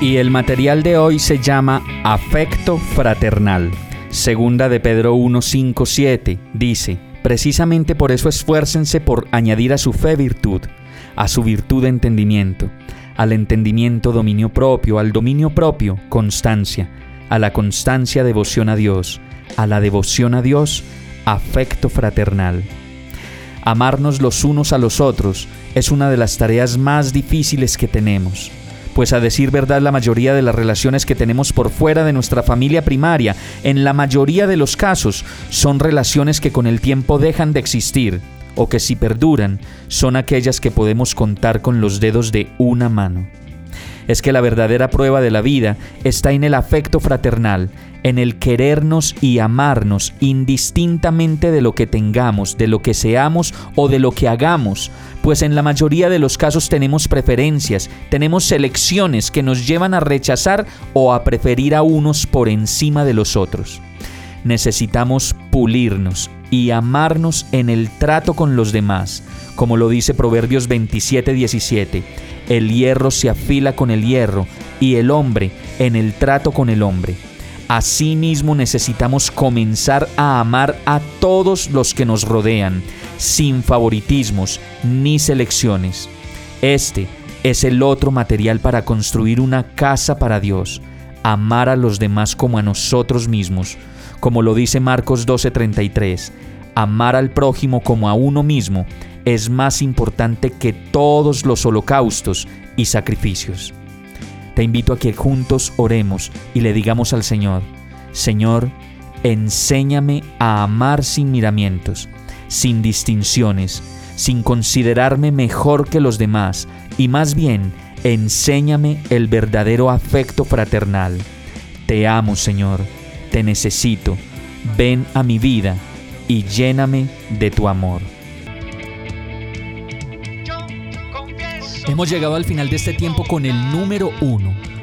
Y el material de hoy se llama Afecto Fraternal. Segunda de Pedro 1, 5, 7 dice, Precisamente por eso esfuércense por añadir a su fe virtud, a su virtud entendimiento, al entendimiento dominio propio, al dominio propio constancia, a la constancia devoción a Dios, a la devoción a Dios afecto fraternal. Amarnos los unos a los otros es una de las tareas más difíciles que tenemos pues a decir verdad la mayoría de las relaciones que tenemos por fuera de nuestra familia primaria, en la mayoría de los casos, son relaciones que con el tiempo dejan de existir, o que si perduran, son aquellas que podemos contar con los dedos de una mano. Es que la verdadera prueba de la vida está en el afecto fraternal, en el querernos y amarnos indistintamente de lo que tengamos, de lo que seamos o de lo que hagamos, pues en la mayoría de los casos tenemos preferencias, tenemos selecciones que nos llevan a rechazar o a preferir a unos por encima de los otros. Necesitamos pulirnos y amarnos en el trato con los demás, como lo dice Proverbios 27:17 el hierro se afila con el hierro y el hombre en el trato con el hombre. Asimismo necesitamos comenzar a amar a todos los que nos rodean, sin favoritismos ni selecciones. Este es el otro material para construir una casa para Dios, amar a los demás como a nosotros mismos, como lo dice Marcos 12:33, amar al prójimo como a uno mismo es más importante que todos los holocaustos y sacrificios. Te invito a que juntos oremos y le digamos al Señor, Señor, enséñame a amar sin miramientos, sin distinciones, sin considerarme mejor que los demás, y más bien, enséñame el verdadero afecto fraternal. Te amo, Señor, te necesito, ven a mi vida y lléname de tu amor. Hemos llegado al final de este tiempo con el número uno.